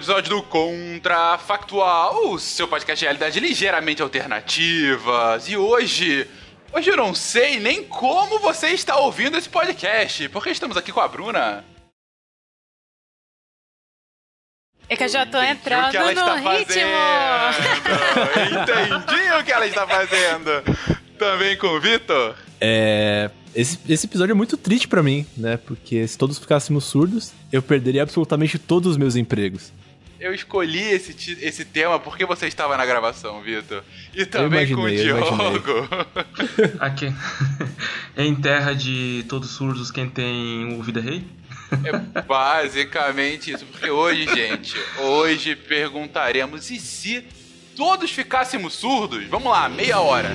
episódio do Contrafactual, o seu podcast de realidade ligeiramente alternativas. E hoje, hoje eu não sei nem como você está ouvindo esse podcast, porque estamos aqui com a Bruna. É que eu já tô entrando no ritmo. Entendi o que ela está fazendo. Também com o Vitor. É, esse, esse episódio é muito triste para mim, né? Porque se todos ficássemos surdos, eu perderia absolutamente todos os meus empregos. Eu escolhi esse, esse tema porque você estava na gravação, Vitor. E também imaginei, com o Diogo. Aqui. em terra de todos surdos, quem tem o Vida Rei? É basicamente isso. Porque hoje, gente, hoje perguntaremos: e se todos ficássemos surdos? Vamos lá, meia hora.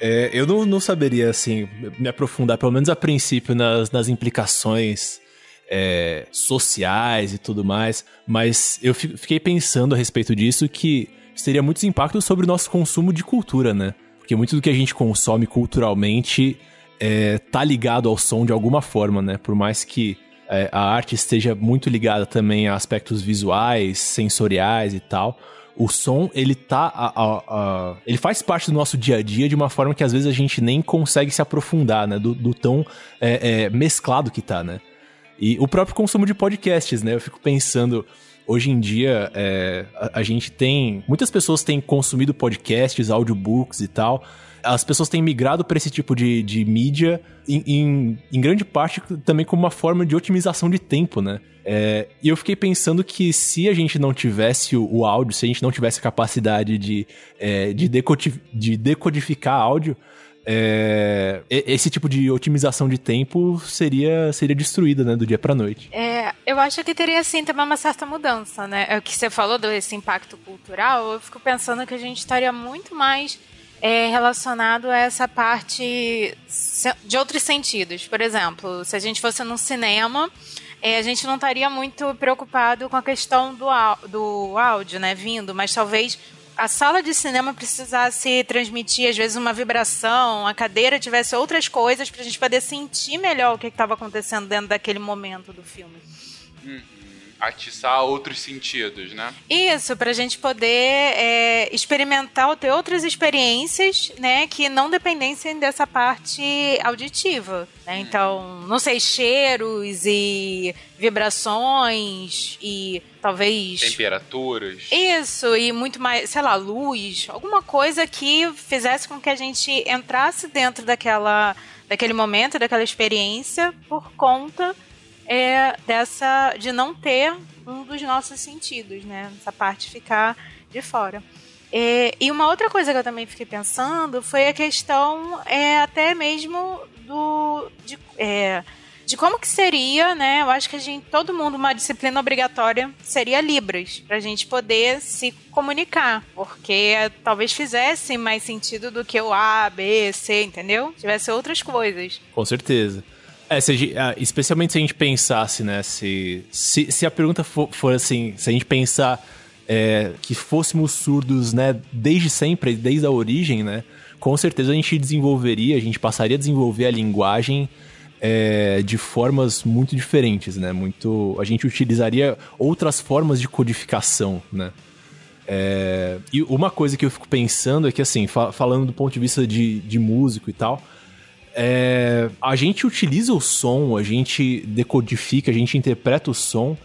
É, eu não, não saberia, assim, me aprofundar, pelo menos a princípio, nas, nas implicações é, sociais e tudo mais, mas eu fiquei pensando a respeito disso que teria muitos impactos sobre o nosso consumo de cultura, né? Porque muito do que a gente consome culturalmente é, tá ligado ao som de alguma forma, né? Por mais que é, a arte esteja muito ligada também a aspectos visuais, sensoriais e tal o som, ele tá. A, a, a, ele faz parte do nosso dia a dia de uma forma que às vezes a gente nem consegue se aprofundar, né? Do, do tão é, é, mesclado que tá, né? E o próprio consumo de podcasts, né? Eu fico pensando. Hoje em dia, é, a, a gente tem. Muitas pessoas têm consumido podcasts, audiobooks e tal as pessoas têm migrado para esse tipo de, de mídia, em, em, em, grande parte também como uma forma de otimização de tempo, né? É, e eu fiquei pensando que se a gente não tivesse o, o áudio, se a gente não tivesse a capacidade de, é, de, decodificar, de decodificar áudio, é, esse tipo de otimização de tempo seria, seria destruída, né, do dia para noite. É, eu acho que teria sim também uma certa mudança, né? É o que você falou desse impacto cultural, eu fico pensando que a gente estaria muito mais é relacionado a essa parte de outros sentidos. Por exemplo, se a gente fosse num cinema, é, a gente não estaria muito preocupado com a questão do, do áudio, né, vindo, mas talvez a sala de cinema precisasse transmitir, às vezes, uma vibração, a cadeira tivesse outras coisas para a gente poder sentir melhor o que estava acontecendo dentro daquele momento do filme. Hum atiçar outros sentidos, né? Isso, para a gente poder é, experimentar ou ter outras experiências, né, que não dependessem dessa parte auditiva. Né? Hum. Então, não sei, cheiros e vibrações e talvez temperaturas. Isso e muito mais, sei lá, luz, alguma coisa que fizesse com que a gente entrasse dentro daquela daquele momento, daquela experiência por conta é dessa de não ter um dos nossos sentidos, né? Essa parte ficar de fora. É, e uma outra coisa que eu também fiquei pensando foi a questão é, até mesmo do de, é, de como que seria, né? Eu acho que a gente, todo mundo, uma disciplina obrigatória seria Libras, para a gente poder se comunicar, porque talvez fizesse mais sentido do que o A, B, C, entendeu? Tivesse outras coisas. Com certeza. É, se a, especialmente se a gente pensasse, né? Se, se, se a pergunta for, for, assim, se a gente pensar é, que fôssemos surdos, né, desde sempre, desde a origem, né? Com certeza a gente desenvolveria, a gente passaria a desenvolver a linguagem é, de formas muito diferentes, né? Muito, a gente utilizaria outras formas de codificação, né? É, e uma coisa que eu fico pensando é que, assim, fa falando do ponto de vista de, de músico e tal, é, a gente utiliza o som, a gente decodifica, a gente interpreta o som.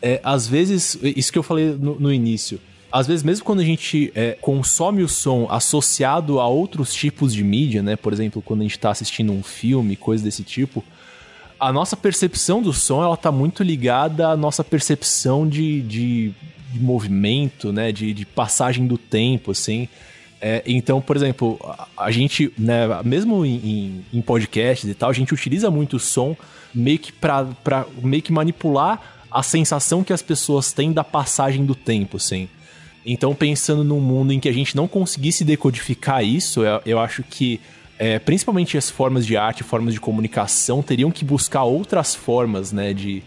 É, às vezes, isso que eu falei no, no início, às vezes, mesmo quando a gente é, consome o som associado a outros tipos de mídia, né? Por exemplo, quando a gente está assistindo um filme, coisa desse tipo, a nossa percepção do som ela tá muito ligada à nossa percepção de, de, de movimento, né? De, de passagem do tempo, assim. É, então, por exemplo, a, a gente, né, mesmo em, em, podcasts e tal, a gente utiliza muito o som meio que pra, pra meio que manipular a sensação que as pessoas têm da passagem do tempo, assim. Então, pensando num mundo em que a gente não conseguisse decodificar isso, eu, eu acho que é, principalmente as formas de arte, formas de comunicação, teriam que buscar outras formas, né, de,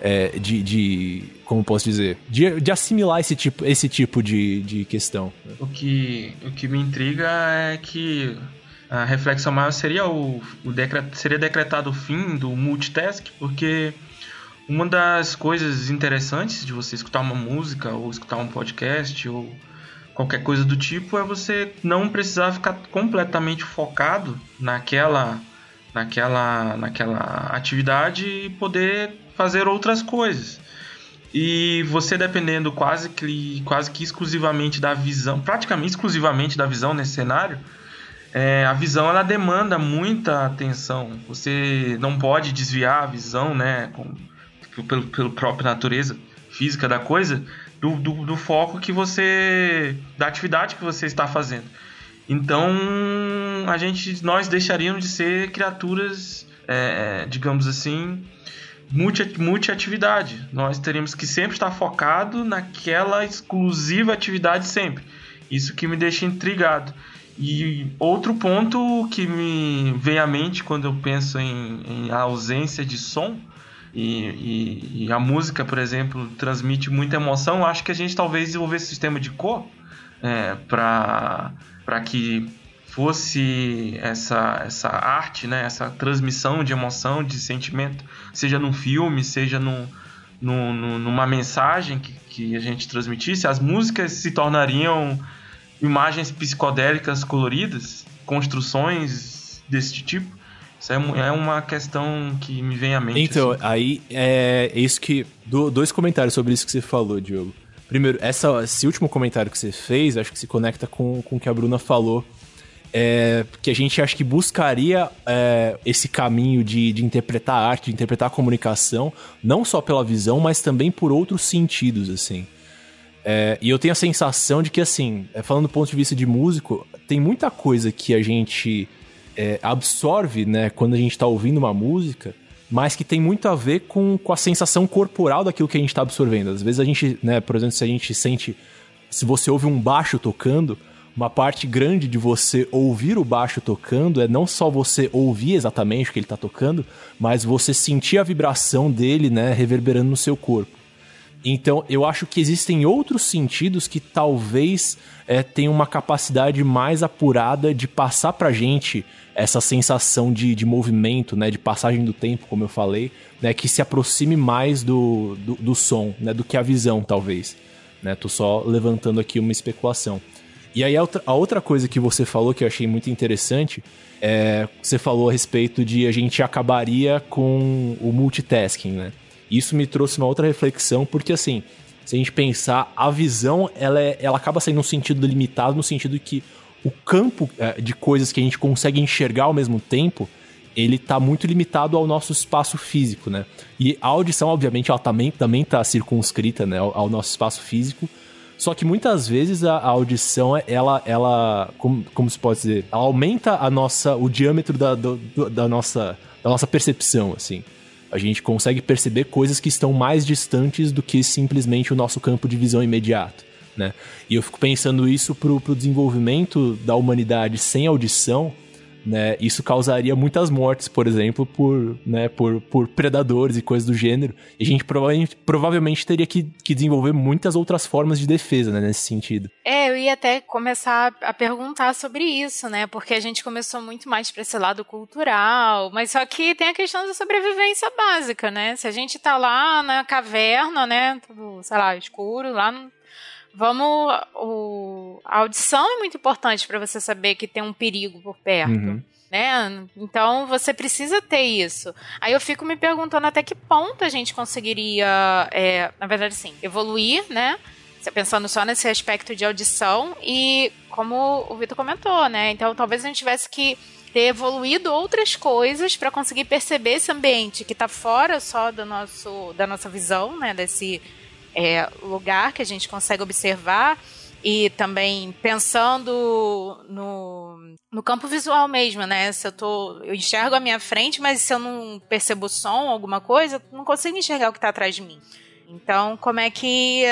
é, de, de, como posso dizer, de, de, assimilar esse tipo, esse tipo de, de questão. O que, o que me intriga é que a reflexão maior seria o, o decret, seria decretado o fim do multitask, porque uma das coisas interessantes de você escutar uma música ou escutar um podcast ou qualquer coisa do tipo é você não precisar ficar completamente focado naquela naquela naquela atividade e poder fazer outras coisas. E você dependendo quase que, quase que exclusivamente da visão, praticamente exclusivamente da visão nesse cenário, é, a visão ela demanda muita atenção. Você não pode desviar a visão, né, com, pelo, pelo própria natureza física da coisa, do, do, do, foco que você, da atividade que você está fazendo. Então, a gente, nós deixaríamos de ser criaturas, é, digamos assim, multi, multi-atividade. Nós teríamos que sempre estar focado naquela exclusiva atividade sempre. Isso que me deixa intrigado. E outro ponto que me vem à mente quando eu penso em, em ausência de som, e, e, e, a música, por exemplo, transmite muita emoção, acho que a gente talvez desenvolvesse sistema de cor é, para que fosse essa, essa arte, né, essa transmissão de emoção, de sentimento, seja num filme, seja num, num, numa mensagem que, que a gente transmitisse, as músicas se tornariam imagens psicodélicas coloridas, construções desse tipo. Isso é, é uma questão que me vem à mente. Então, assim. aí é isso que. dois comentários sobre isso que você falou, Diogo. Primeiro, essa, esse último comentário que você fez, acho que se conecta com, com o que a Bruna falou é, que a gente acha que buscaria é, esse caminho de, de interpretar a arte, de interpretar a comunicação, não só pela visão, mas também por outros sentidos, assim. É, e eu tenho a sensação de que, assim, é, falando do ponto de vista de músico, tem muita coisa que a gente é, absorve, né, quando a gente está ouvindo uma música, mas que tem muito a ver com, com a sensação corporal daquilo que a gente está absorvendo. Às vezes a gente, né, por exemplo, se a gente sente. Se você ouve um baixo tocando, uma parte grande de você ouvir o baixo tocando é não só você ouvir exatamente o que ele está tocando, mas você sentir a vibração dele, né, reverberando no seu corpo. Então, eu acho que existem outros sentidos que talvez é, tenham uma capacidade mais apurada de passar pra gente essa sensação de, de movimento, né, de passagem do tempo, como eu falei, né, que se aproxime mais do, do, do som, né, do que a visão, talvez. Né, tô só levantando aqui uma especulação. E aí a outra, coisa que você falou que eu achei muito interessante é você falou a respeito de a gente acabaria com o multitasking, né? Isso me trouxe uma outra reflexão, porque assim, se a gente pensar, a visão ela, é, ela acaba sendo um sentido limitado, no sentido que o campo é, de coisas que a gente consegue enxergar ao mesmo tempo, ele está muito limitado ao nosso espaço físico, né? E a audição, obviamente, ela também, também tá circunscrita né, ao nosso espaço físico, só que muitas vezes a, a audição, ela, ela como, como se pode dizer, ela aumenta a nossa, o diâmetro da, do, da, nossa, da nossa percepção, assim. A gente consegue perceber coisas que estão mais distantes do que simplesmente o nosso campo de visão imediato, né? E eu fico pensando isso pro, pro desenvolvimento da humanidade sem audição, né? Isso causaria muitas mortes, por exemplo, por, né, por, por predadores e coisas do gênero. E a gente provavelmente, provavelmente teria que, que desenvolver muitas outras formas de defesa, né, nesse sentido. É, eu ia até começar a perguntar sobre isso, né? Porque a gente começou muito mais para esse lado cultural, mas só que tem a questão da sobrevivência básica, né? Se a gente tá lá na caverna, né, tudo, sei lá, escuro, lá Vamos. O, a audição é muito importante para você saber que tem um perigo por perto. Uhum. né? Então você precisa ter isso. Aí eu fico me perguntando até que ponto a gente conseguiria, é, na verdade, sim, evoluir, né? Pensando só nesse aspecto de audição e como o Vitor comentou, né? Então talvez a gente tivesse que ter evoluído outras coisas para conseguir perceber esse ambiente que está fora só do nosso, da nossa visão, né? Desse é, lugar que a gente consegue observar e também pensando no, no campo visual mesmo, né? Se eu tô, eu enxergo a minha frente, mas se eu não percebo som, alguma coisa, não consigo enxergar o que está atrás de mim. Então, como é que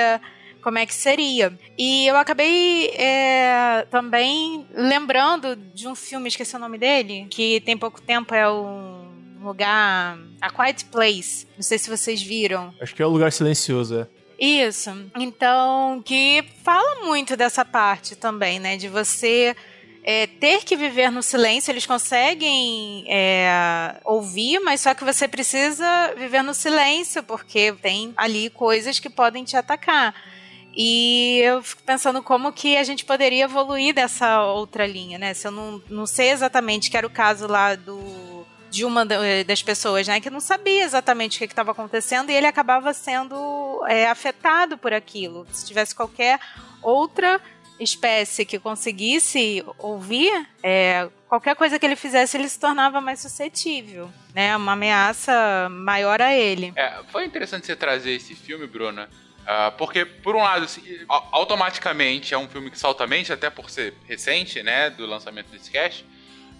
como é que seria? E eu acabei é, também lembrando de um filme, esqueci o nome dele, que tem pouco tempo é um lugar, A Quiet Place. Não sei se vocês viram. Acho que é o lugar silencioso, é. Isso. Então, que fala muito dessa parte também, né? De você é, ter que viver no silêncio. Eles conseguem é, ouvir, mas só que você precisa viver no silêncio, porque tem ali coisas que podem te atacar. E eu fico pensando como que a gente poderia evoluir dessa outra linha, né? Se eu não, não sei exatamente, que era o caso lá do de uma eh, das pessoas, né, que não sabia exatamente o que estava acontecendo e ele acabava sendo é, afetado por aquilo. Se tivesse qualquer outra espécie que conseguisse ouvir, é, qualquer coisa que ele fizesse, ele se tornava mais suscetível, né? Uma ameaça maior a ele. É, foi interessante você trazer esse filme, Bruna. Uh, porque, por um lado, assim, automaticamente é um filme que salta a mente, até por ser recente, né, do lançamento desse cast.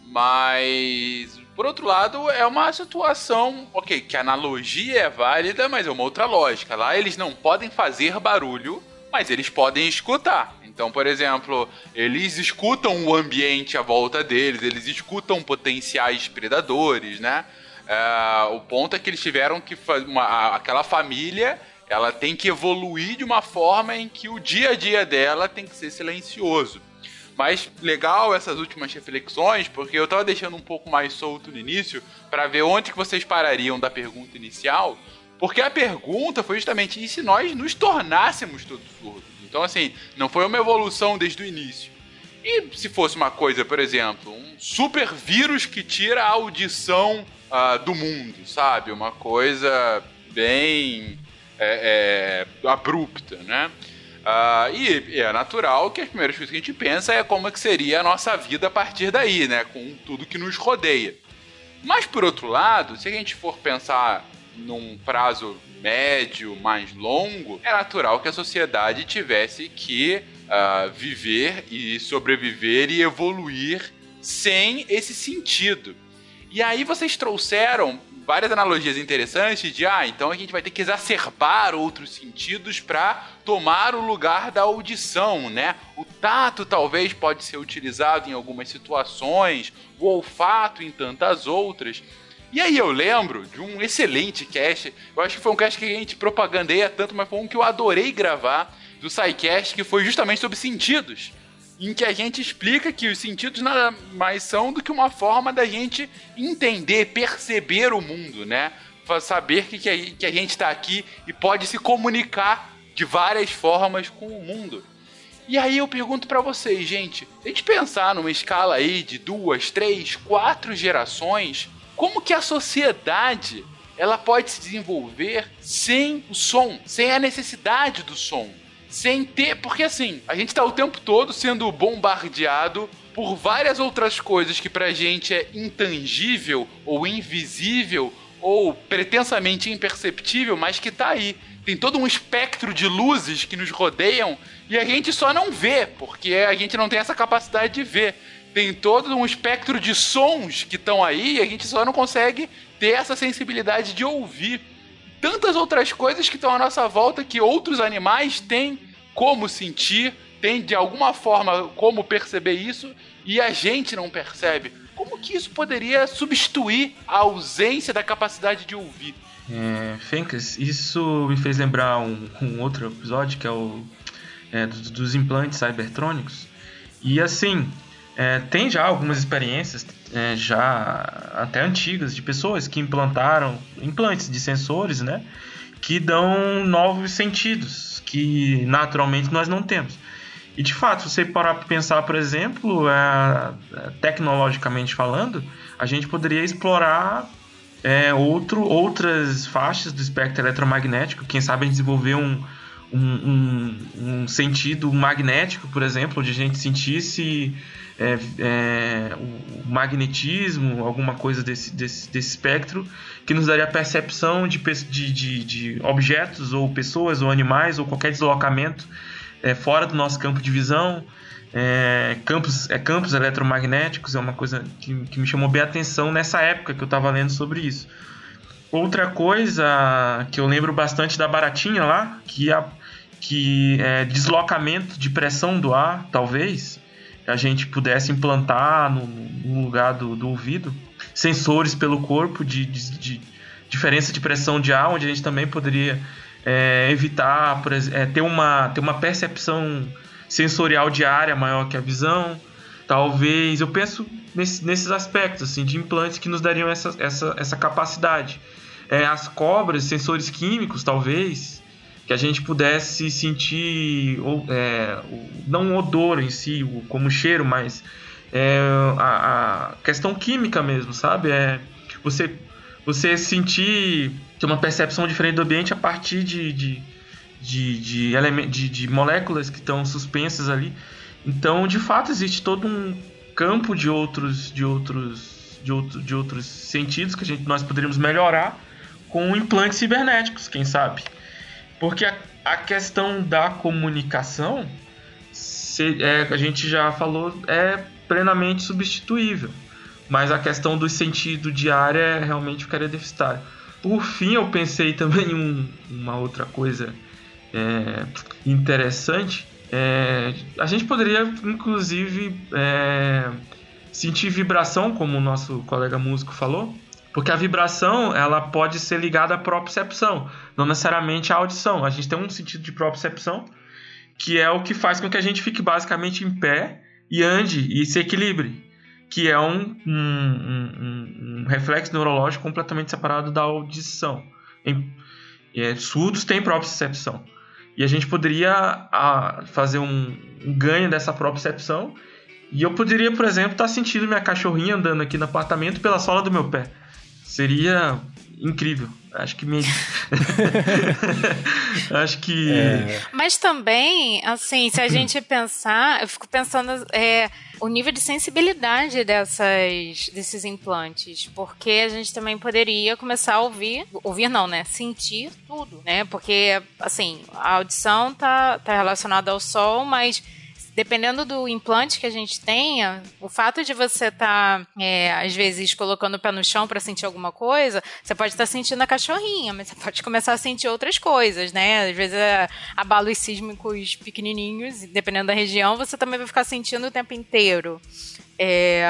Mas por outro lado, é uma situação, ok, que a analogia é válida, mas é uma outra lógica. Lá eles não podem fazer barulho, mas eles podem escutar. Então, por exemplo, eles escutam o ambiente à volta deles, eles escutam potenciais predadores, né? É, o ponto é que eles tiveram que fazer. Aquela família ela tem que evoluir de uma forma em que o dia a dia dela tem que ser silencioso. Mas legal essas últimas reflexões, porque eu tava deixando um pouco mais solto no início para ver onde que vocês parariam da pergunta inicial, porque a pergunta foi justamente e se nós nos tornássemos todos surdos? Então assim, não foi uma evolução desde o início. E se fosse uma coisa, por exemplo, um super vírus que tira a audição uh, do mundo, sabe? Uma coisa bem é, é, abrupta, né? Uh, e, é natural que as primeiras coisas que a gente pensa é como é que seria a nossa vida a partir daí, né? Com tudo que nos rodeia. Mas por outro lado, se a gente for pensar num prazo médio, mais longo, é natural que a sociedade tivesse que uh, viver e sobreviver e evoluir sem esse sentido. E aí vocês trouxeram várias analogias interessantes de, ah, então a gente vai ter que exacerbar outros sentidos para tomar o lugar da audição, né? O tato talvez pode ser utilizado em algumas situações, o olfato em tantas outras. E aí eu lembro de um excelente cast, eu acho que foi um cast que a gente propagandeia tanto, mas foi um que eu adorei gravar, do SciCast, que foi justamente sobre sentidos em que a gente explica que os sentidos nada mais são do que uma forma da gente entender, perceber o mundo, né? Saber que, que a gente está aqui e pode se comunicar de várias formas com o mundo. E aí eu pergunto para vocês, gente, se a gente pensar numa escala aí de duas, três, quatro gerações, como que a sociedade ela pode se desenvolver sem o som, sem a necessidade do som? Sem ter. Porque assim, a gente tá o tempo todo sendo bombardeado por várias outras coisas que pra gente é intangível ou invisível ou pretensamente imperceptível, mas que tá aí. Tem todo um espectro de luzes que nos rodeiam e a gente só não vê, porque a gente não tem essa capacidade de ver. Tem todo um espectro de sons que estão aí e a gente só não consegue ter essa sensibilidade de ouvir tantas outras coisas que estão à nossa volta que outros animais têm como sentir, têm de alguma forma como perceber isso e a gente não percebe. Como que isso poderia substituir a ausência da capacidade de ouvir? É, Fencas, isso me fez lembrar um, um outro episódio que é o é, dos, dos implantes cybertrônicos. E assim, é, tem já algumas experiências, é, já até antigas, de pessoas que implantaram implantes de sensores, né? Que dão novos sentidos, que naturalmente nós não temos. E de fato, se você parar para pensar, por exemplo, é, tecnologicamente falando, a gente poderia explorar é, outro, outras faixas do espectro eletromagnético, quem sabe desenvolver um, um, um, um, sentido magnético, por exemplo, onde a gente sentisse é, é, o magnetismo, alguma coisa desse, desse, desse espectro, que nos daria a percepção de, de, de, de objetos, ou pessoas, ou animais, ou qualquer deslocamento é, fora do nosso campo de visão. É, campos, é, campos eletromagnéticos é uma coisa que, que me chamou bem a atenção nessa época que eu estava lendo sobre isso. Outra coisa que eu lembro bastante da baratinha lá, que, a, que é deslocamento de pressão do ar, talvez, a gente pudesse implantar no, no lugar do, do, ouvido sensores pelo corpo de, de, de, diferença de pressão de ar, onde a gente também poderia é, evitar por, é, ter, uma, ter uma percepção sensorial de área maior que a visão. Talvez, eu penso nesse, nesses aspectos assim, de implantes que nos dariam essa, essa, essa capacidade. É, as cobras, sensores químicos, talvez, que a gente pudesse sentir, ou, é, não o odor em si, como cheiro, mas é, a, a, questão química mesmo, sabe? É, você, você sentir ter uma percepção diferente do ambiente a partir de, de de, de, de, de moléculas que estão suspensas ali. Então, de fato, existe todo um campo de outros, de outros, de, outro, de outros sentidos que a gente, nós poderíamos melhorar com implantes cibernéticos, quem sabe? Porque a, a questão da comunicação, se, é, a gente já falou, é plenamente substituível. Mas a questão do sentido de área realmente ficaria deficitário. Por fim, eu pensei também em um, uma outra coisa é, interessante, é, a gente poderia inclusive é, sentir vibração, como o nosso colega músico falou, porque a vibração ela pode ser ligada à propriocepção, não necessariamente à audição. A gente tem um sentido de propriocepção que é o que faz com que a gente fique basicamente em pé e ande e se equilibre, que é um, um, um, um reflexo neurológico completamente separado da audição. Em, é, surdos têm propriocepção. E a gente poderia a, fazer um, ganho dessa propriocepção. E eu poderia, por exemplo, estar tá sentindo minha cachorrinha andando aqui no apartamento pela sola do meu pé. Seria incrível. Acho que me. Acho que. É. Mas também, assim, se a gente pensar, eu fico pensando é, o nível de sensibilidade dessas, desses implantes. Porque a gente também poderia começar a ouvir. Ouvir não, né? Sentir tudo, né? Porque, assim, a audição tá, tá relacionada ao som, mas dependendo do implante que a gente tenha, o fato de você estar, tá, é, às vezes, colocando o pé no chão para sentir alguma coisa, você pode estar tá sentindo a cachorrinha, mas você pode começar a sentir outras coisas, né? Às vezes, é, abalos sísmicos pequenininhos, dependendo da região, você também vai ficar sentindo o tempo inteiro. É,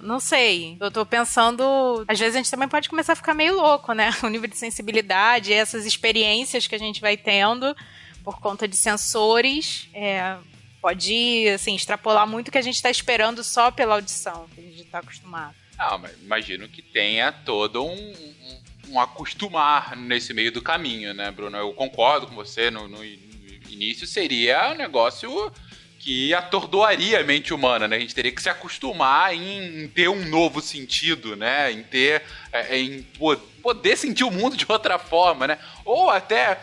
não sei. Eu tô pensando. Às vezes a gente também pode começar a ficar meio louco, né? O nível de sensibilidade, essas experiências que a gente vai tendo por conta de sensores. É, pode, assim, extrapolar muito o que a gente está esperando só pela audição, que a gente está acostumado. Ah, mas imagino que tenha todo um, um, um, acostumar nesse meio do caminho, né, Bruno? Eu concordo com você, no, no início seria um negócio que atordoaria a mente humana, né? A gente teria que se acostumar em, ter um novo sentido, né? Em ter, é, em poder sentir o mundo de outra forma, né? Ou até,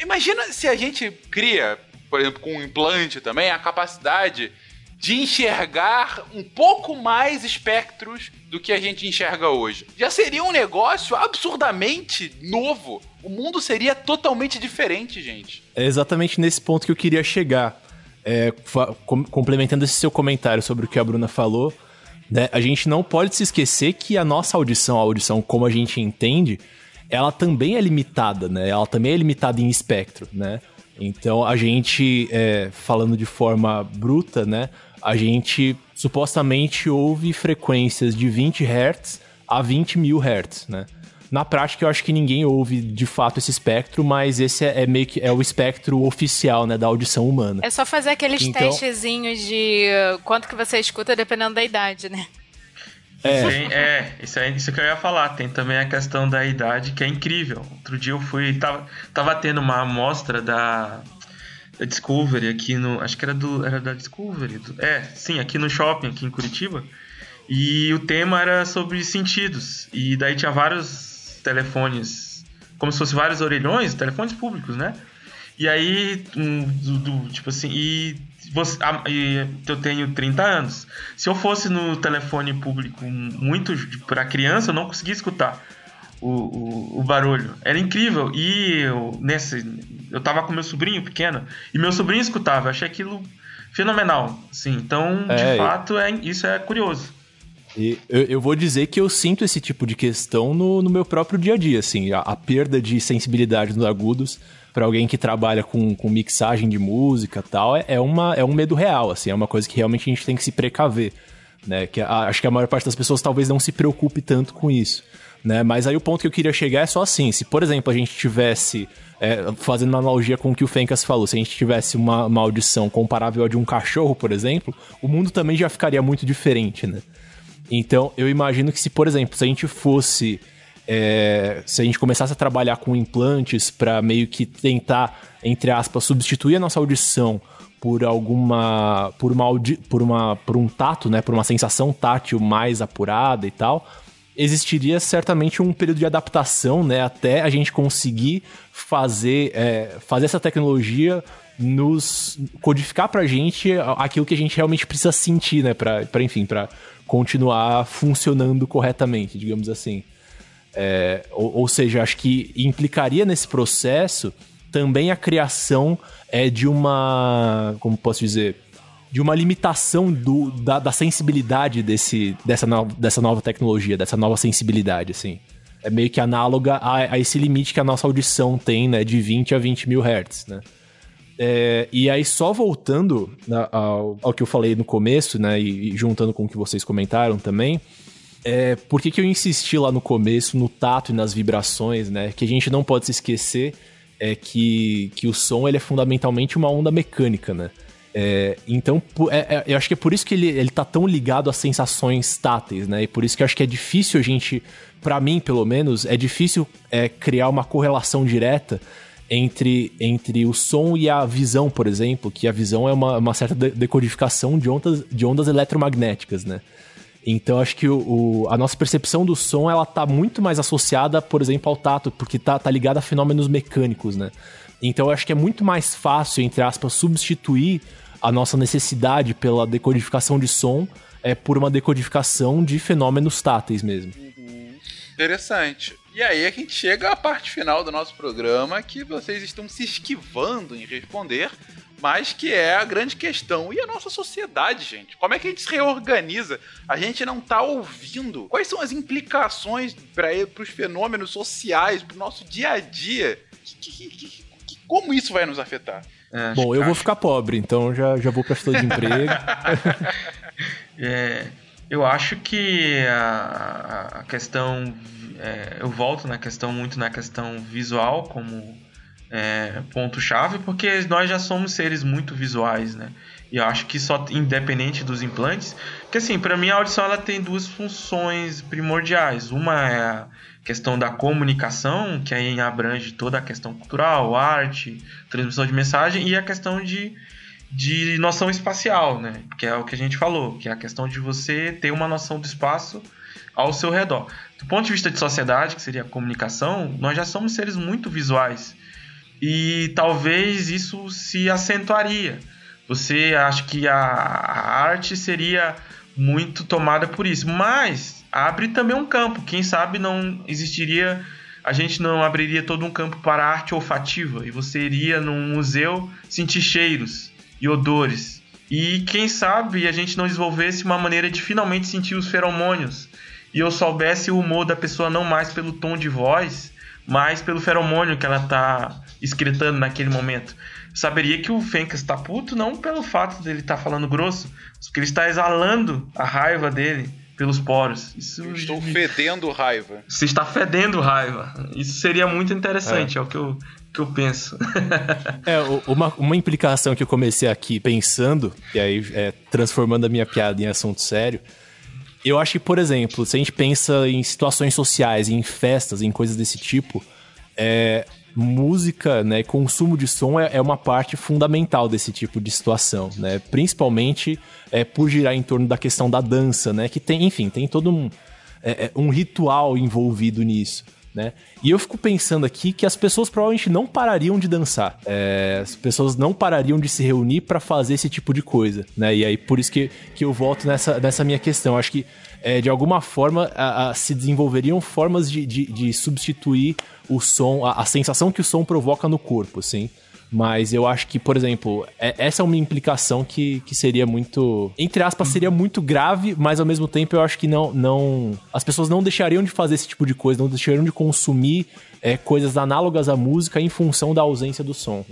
imagina se a gente cria por exemplo, com um implante também, a capacidade de enxergar um pouco mais espectros do que a gente enxerga hoje. Já seria um negócio absurdamente novo. O mundo seria totalmente diferente, gente. É exatamente nesse ponto que eu queria chegar. É, com complementando esse seu comentário sobre o que a Bruna falou, né, a gente não pode se esquecer que a nossa audição, a audição como a gente entende, ela também é limitada, né? Ela também é limitada em espectro, né? Então a gente, é, falando de forma bruta, né? A gente supostamente ouve frequências de 20 Hz a 20 mil Hz, né? Na prática, eu acho que ninguém ouve de fato esse espectro, mas esse é, é, meio que é o espectro oficial, né, da audição humana. É só fazer aqueles então... testezinhos de quanto que você escuta dependendo da idade, né? É. Sim, é, isso é isso que eu ia falar. Tem também a questão da idade, que é incrível. Outro dia eu fui. Tava, tava tendo uma amostra da, da Discovery aqui no. Acho que era do. Era da Discovery. Do, é, sim, aqui no shopping, aqui em Curitiba. E o tema era sobre sentidos. E daí tinha vários telefones, como se fossem vários orelhões, telefones públicos, né? E aí, um, do, do, tipo assim, e, você, eu tenho 30 anos. Se eu fosse no telefone público muito para criança, eu não conseguia escutar o, o, o, barulho. Era incrível. E eu, nesse, eu tava com meu sobrinho pequeno, e meu sobrinho escutava. Eu achei aquilo fenomenal. Sim, então, é, de fato, é, isso é curioso. E eu, eu, vou dizer que eu sinto esse tipo de questão no, no meu próprio dia a dia, assim, a, a perda de sensibilidade nos agudos para alguém que trabalha com, com mixagem de música tal, é, é, uma, é um medo real, assim, é uma coisa que realmente a gente tem que se precaver, né? Que a, acho que a maior parte das pessoas talvez não se preocupe tanto com isso, né? Mas aí o ponto que eu queria chegar é só assim, se por exemplo a gente tivesse é, fazendo uma analogia com o que o Fencas falou, se a gente tivesse uma, uma audição comparável à de um cachorro, por exemplo, o mundo também já ficaria muito diferente, né? Então, eu imagino que se, por exemplo, se a gente fosse. É, se a gente começasse a trabalhar com implantes para meio que tentar, entre aspas, substituir a nossa audição por alguma. por uma, por uma por um tato, né? Por uma sensação tátil mais apurada e tal. Existiria certamente um período de adaptação, né? Até a gente conseguir fazer, é, fazer essa tecnologia nos codificar pra gente aquilo que a gente realmente precisa sentir, né? Pra enfim, pra continuar funcionando corretamente, digamos assim. É, ou, ou, seja, acho que implicaria nesse processo também a criação é, de uma. Como posso dizer? De uma limitação do, da, da sensibilidade desse, dessa, no, dessa nova tecnologia, dessa nova sensibilidade, assim. É meio que análoga a, a esse limite que a nossa audição tem, né? De 20 a 20 mil hertz, né? É, e aí, só voltando né, ao, ao, que eu falei no começo, né, e, e, juntando com o que vocês comentaram também, é, por que, que eu insisti lá no começo no tato e nas vibrações, né? Que a gente não pode se esquecer é que, que o som ele é fundamentalmente uma onda mecânica, né? É, então, é, é, eu acho que é por isso que ele, ele tá tão ligado às sensações táteis, né? E por isso que eu acho que é difícil a gente, para mim pelo menos, é difícil é, criar uma correlação direta entre, entre o som e a visão, por exemplo, que a visão é uma, uma certa decodificação de ondas, de ondas eletromagnéticas, né? Então acho que o, o, a nossa percepção do som ela tá muito mais associada, por exemplo, ao tato, porque tá, tá ligada a fenômenos mecânicos, né? Então acho que é muito mais fácil, entre aspas, substituir a nossa necessidade pela decodificação de som é por uma decodificação de fenômenos táteis mesmo. Uhum. Interessante. E aí a gente chega à parte final do nosso programa que vocês estão se esquivando em responder, mas que é a grande questão. E a nossa sociedade, gente? Como é que a gente se reorganiza? A gente não tá ouvindo. Quais são as implicações para os fenômenos sociais, para o nosso dia a dia? Que, que, que, como isso vai nos afetar? É, Bom, eu vou ficar pobre, então já, já vou para de emprego. é, eu acho que a, a questão é, eu volto na questão muito na questão visual como é, ponto chave, porque nós já somos seres muito visuais, né? E eu acho que só independente dos implantes, porque assim, para mim a audição ela tem duas funções primordiais. Uma é a questão da comunicação, que aí abrange toda a questão cultural, arte, transmissão de mensagem e a questão de de noção espacial, né? Que é o que a gente falou, que é a questão de você ter uma noção do espaço ao seu redor. Do ponto de vista de sociedade, que seria a comunicação, nós já somos seres muito visuais. E talvez isso se acentuaria. Você acha que a, arte seria muito tomada por isso, mas abre também um campo. Quem sabe não existiria a gente não abriria todo um campo para a arte olfativa e você iria num museu sentir cheiros e odores. E quem sabe a gente não desenvolvesse uma maneira de finalmente sentir os feromônios e eu soubesse o humor da pessoa não mais pelo tom de voz, mas pelo feromônio que ela tá excretando naquele momento. Saberia que o Fencas está puto não pelo fato dele estar tá falando grosso, mas porque ele está exalando a raiva dele pelos poros. Isso eu estou fedendo raiva. Você está fedendo raiva. Isso seria muito interessante, é, é o que eu, que eu penso. é, uma, uma implicação que eu comecei aqui pensando, e aí é, transformando a minha piada em assunto sério, eu acho que, por exemplo, se a gente pensa em situações sociais, em festas, em coisas desse tipo, é, música, né, consumo de som é, é, uma parte fundamental desse tipo de situação, né? Principalmente é, por girar em torno da questão da dança, né? Que tem, enfim, tem todo um, é, é um ritual envolvido nisso. Né? E eu fico pensando aqui que as pessoas provavelmente não parariam de dançar. É, as pessoas não parariam de se reunir para fazer esse tipo de coisa, né? E aí por isso que, que eu volto nessa, nessa minha questão. acho que é, de alguma forma a, a, se desenvolveriam formas de, de, de substituir o som, a, a, sensação que o som provoca no corpo, assim. Mas eu acho que, por exemplo, é, essa é uma implicação que, que seria muito. Entre aspas, seria muito grave, mas ao mesmo tempo eu acho que não. não as pessoas não deixariam de fazer esse tipo de coisa, não deixariam de consumir é, coisas análogas à música em função da ausência do som.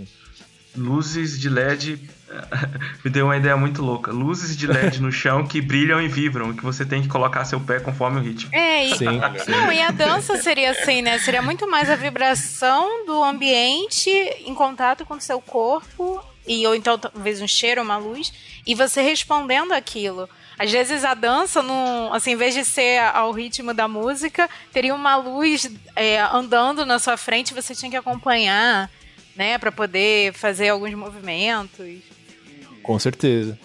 Luzes de LED me deu uma ideia muito louca. Luzes de LED no chão que brilham e vibram, que você tem que colocar seu pé conforme o ritmo. É, e, Sim. não, e a dança seria assim, né? Seria muito mais a vibração do ambiente em contato com o seu corpo, e ou então talvez um cheiro, uma luz, e você respondendo aquilo. Às vezes a dança, não, assim, em vez de ser ao ritmo da música, teria uma luz é, andando na sua frente, você tinha que acompanhar, né, para poder fazer alguns movimentos. Com certeza.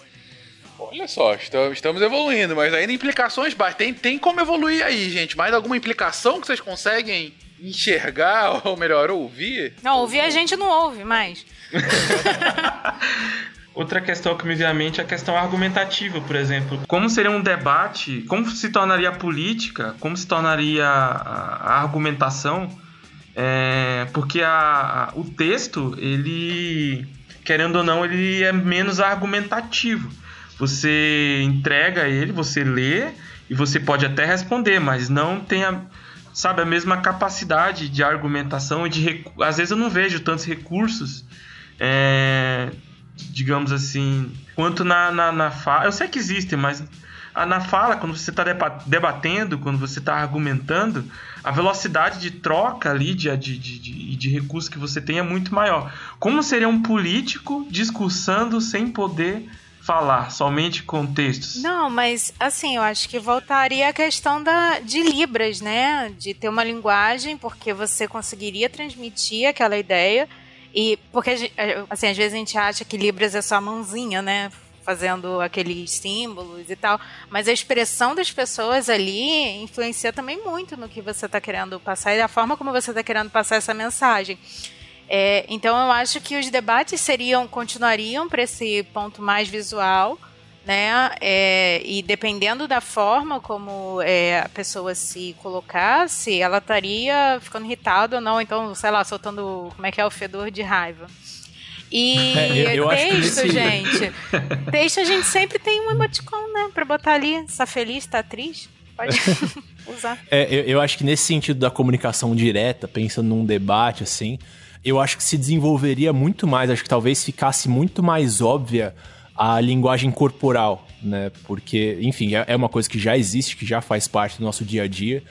Olha só, estamos evoluindo, mas ainda implicações tem, tem como evoluir aí, gente. Mais alguma implicação que vocês conseguem enxergar, ou melhor, ouvir? Não, ouvir a gente não ouve mais. Outra questão que me veio à mente é a questão argumentativa, por exemplo. Como seria um debate, como se tornaria a política, como se tornaria a, a argumentação, é, porque a, a, o texto, ele querendo ou não, ele é menos argumentativo. Você entrega ele, você lê e você pode até responder, mas não tem a, sabe, a mesma capacidade de argumentação e de às vezes eu não vejo tantos recursos, é, digamos assim, quanto na, na, na. Eu sei que existem, mas na fala, quando você está debatendo, quando você está argumentando, a velocidade de troca ali de, de, de, de recursos que você tem é muito maior. Como seria um político discursando sem poder falar, somente com textos. Não, mas assim, eu acho que voltaria a questão da, de Libras, né? De ter uma linguagem, porque você conseguiria transmitir aquela ideia. E porque assim, às vezes a gente acha que Libras é só a mãozinha, né? Fazendo aqueles símbolos e tal, mas a expressão das pessoas ali influencia também muito no que você está querendo passar e da forma como você está querendo passar essa mensagem. É, então eu acho que os debates seriam continuariam para esse ponto mais visual, né? É, e dependendo da forma como é, a pessoa se colocasse, ela estaria ficando irritada ou não, então sei lá, soltando como é que é o fedor de raiva. E é, eu, eu texto, gente. texto a gente sempre tem um emoticon, né? Pra botar ali, está feliz, está triste. Pode usar. É, eu, eu acho que nesse sentido da comunicação direta, pensando num debate assim, eu acho que se desenvolveria muito mais, acho que talvez ficasse muito mais óbvia a linguagem corporal, né? Porque, enfim, é, é uma coisa que já existe, que já faz parte do nosso dia a dia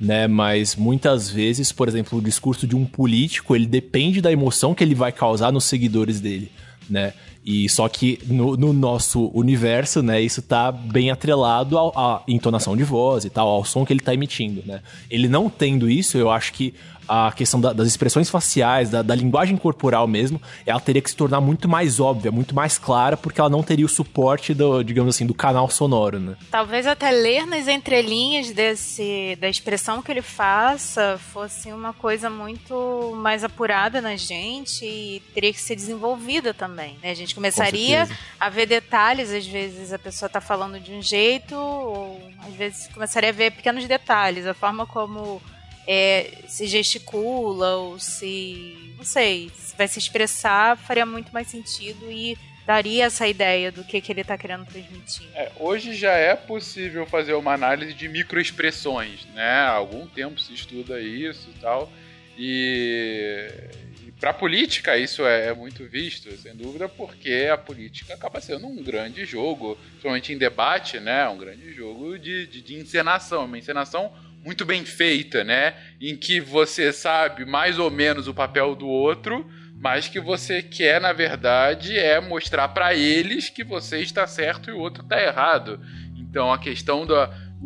né? Mas muitas vezes, por exemplo, o discurso de um político, ele depende da emoção que ele vai causar nos seguidores dele, né? E só que no, no nosso universo, né, isso tá bem atrelado à entonação de voz e tal, ao som que ele tá emitindo, né? Ele não tendo isso, eu acho que a questão da, das expressões faciais, da, da, linguagem corporal mesmo, ela teria que se tornar muito mais óbvia, muito mais clara, porque ela não teria o suporte do, digamos assim, do canal sonoro, né? Talvez até ler nas entrelinhas desse da expressão que ele faça fosse uma coisa muito mais apurada na gente e teria que ser desenvolvida também, né? A gente começaria a ver detalhes, às vezes a pessoa está falando de um jeito, ou às vezes começaria a ver pequenos detalhes, a forma como é, se gesticula ou se. não sei, se vai se expressar, faria muito mais sentido e daria essa ideia do que, que ele está querendo transmitir. É, hoje já é possível fazer uma análise de microexpressões, né? Há algum tempo se estuda isso e tal. E, e para a política isso é, é, muito visto, sem dúvida, porque a política acaba sendo um grande jogo, principalmente em debate, né? Um grande jogo de, de, de encenação, uma encenação muito bem feita, né? Em que você sabe mais ou menos o papel do outro, mas que você quer, na verdade, é mostrar para eles que você está certo e o outro está errado. Então a questão do,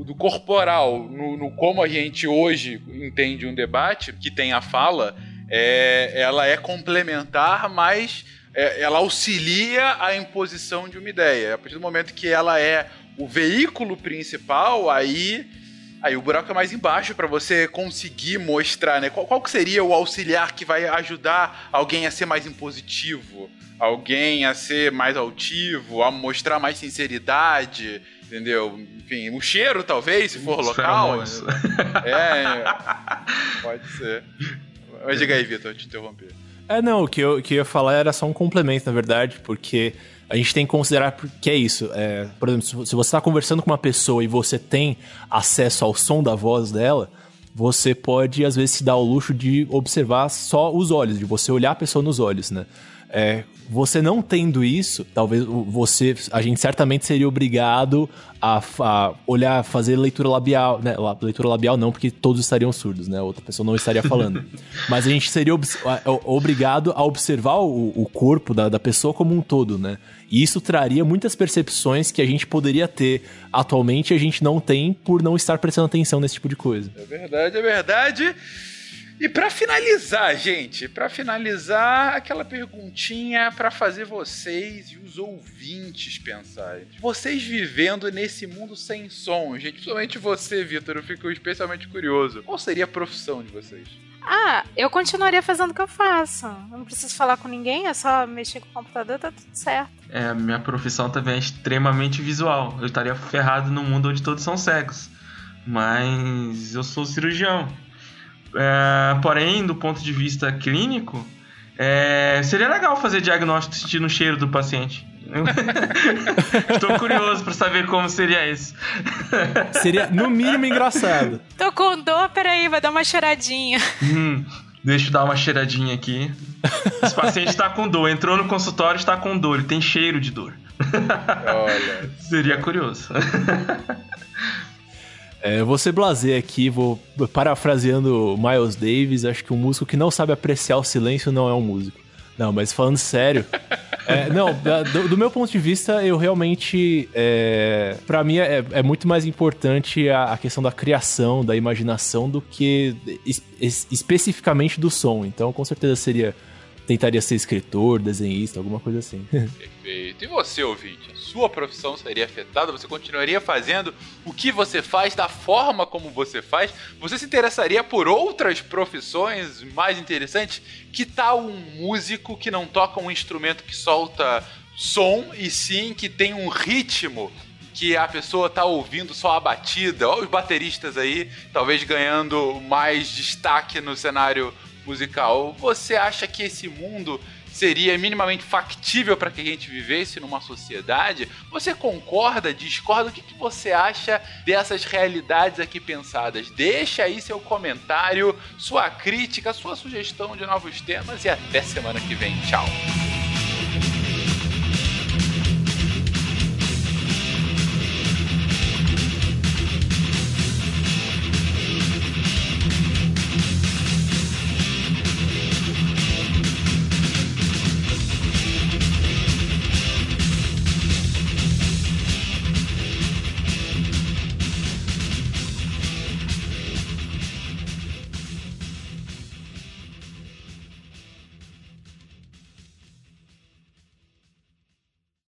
do corporal, no, no, como a gente hoje entende um debate, que tem a fala, é, ela é complementar, mas é, ela auxilia a imposição de uma ideia. A partir do momento que ela é o veículo principal, aí aí o buraco é mais embaixo para você conseguir mostrar, né? Qual, qual que seria o auxiliar que vai ajudar alguém a ser mais impositivo, alguém a ser mais altivo, a mostrar mais sinceridade, entendeu? Enfim, o cheiro talvez, se for local. Né? É, pode ser. Mas diga aí, Vitor, te interromper. É, não, o que eu, que eu ia falar era só um complemento, na verdade, porque a gente tem que considerar que é isso. É, por exemplo, se você está conversando com uma pessoa e você tem acesso ao som da voz dela, você pode, às vezes, se dar o luxo de observar só os olhos, de você olhar a pessoa nos olhos, né? É, você não tendo isso, talvez você, a gente certamente seria obrigado a, a, olhar, fazer leitura labial, né? Leitura labial não, porque todos estariam surdos, né? Outra pessoa não estaria falando. Mas a gente seria ob obrigado a observar o, o corpo da, da, pessoa como um todo, né? E isso traria muitas percepções que a gente poderia ter atualmente e a gente não tem por não estar prestando atenção nesse tipo de coisa. É verdade, é verdade. E para finalizar, gente, para finalizar, aquela perguntinha para fazer vocês e os ouvintes pensarem. Vocês vivendo nesse mundo sem som, gente, principalmente você, Vitor, eu fico especialmente curioso. Qual seria a profissão de vocês? Ah, eu continuaria fazendo o que eu faço. Eu não preciso falar com ninguém, é só mexer com o computador, tá tudo certo. É, a minha profissão também é extremamente visual. Eu estaria ferrado num mundo onde todos são cegos. Mas eu sou cirurgião. É, porém, do ponto de vista clínico, é, seria legal fazer diagnóstico sentindo o cheiro do paciente. Estou curioso para saber como seria isso. Seria, no mínimo, engraçado. Tô com dor, peraí, vai dar uma cheiradinha. Hum, deixa eu dar uma cheiradinha aqui. Esse paciente está com dor, entrou no consultório está com dor, ele tem cheiro de dor. Olha. Seria curioso. É, eu vou ser blazer aqui, vou parafraseando Miles Davis, acho que um músico que não sabe apreciar o silêncio não é um músico. Não, mas falando sério. é, não, do, do, meu ponto de vista, eu realmente. É, para mim é, é, muito mais importante a, a, questão da criação, da imaginação, do que es, es, especificamente do som. Então, com certeza seria tentaria ser escritor, desenhista, alguma coisa assim. Perfeito. E você, ouvinte? Sua profissão seria afetada? Você continuaria fazendo o que você faz, da forma como você faz? Você se interessaria por outras profissões mais interessantes? Que tal um músico que não toca um instrumento que solta som e sim que tem um ritmo que a pessoa tá ouvindo só a batida. Olha os bateristas aí, talvez ganhando mais destaque no cenário musical. Você acha que esse mundo seria minimamente factível para que a gente vivesse numa sociedade? Você concorda, discorda? O que, que você acha dessas realidades aqui pensadas? Deixa aí seu comentário, sua crítica, sua sugestão de novos temas e até semana que vem. Tchau!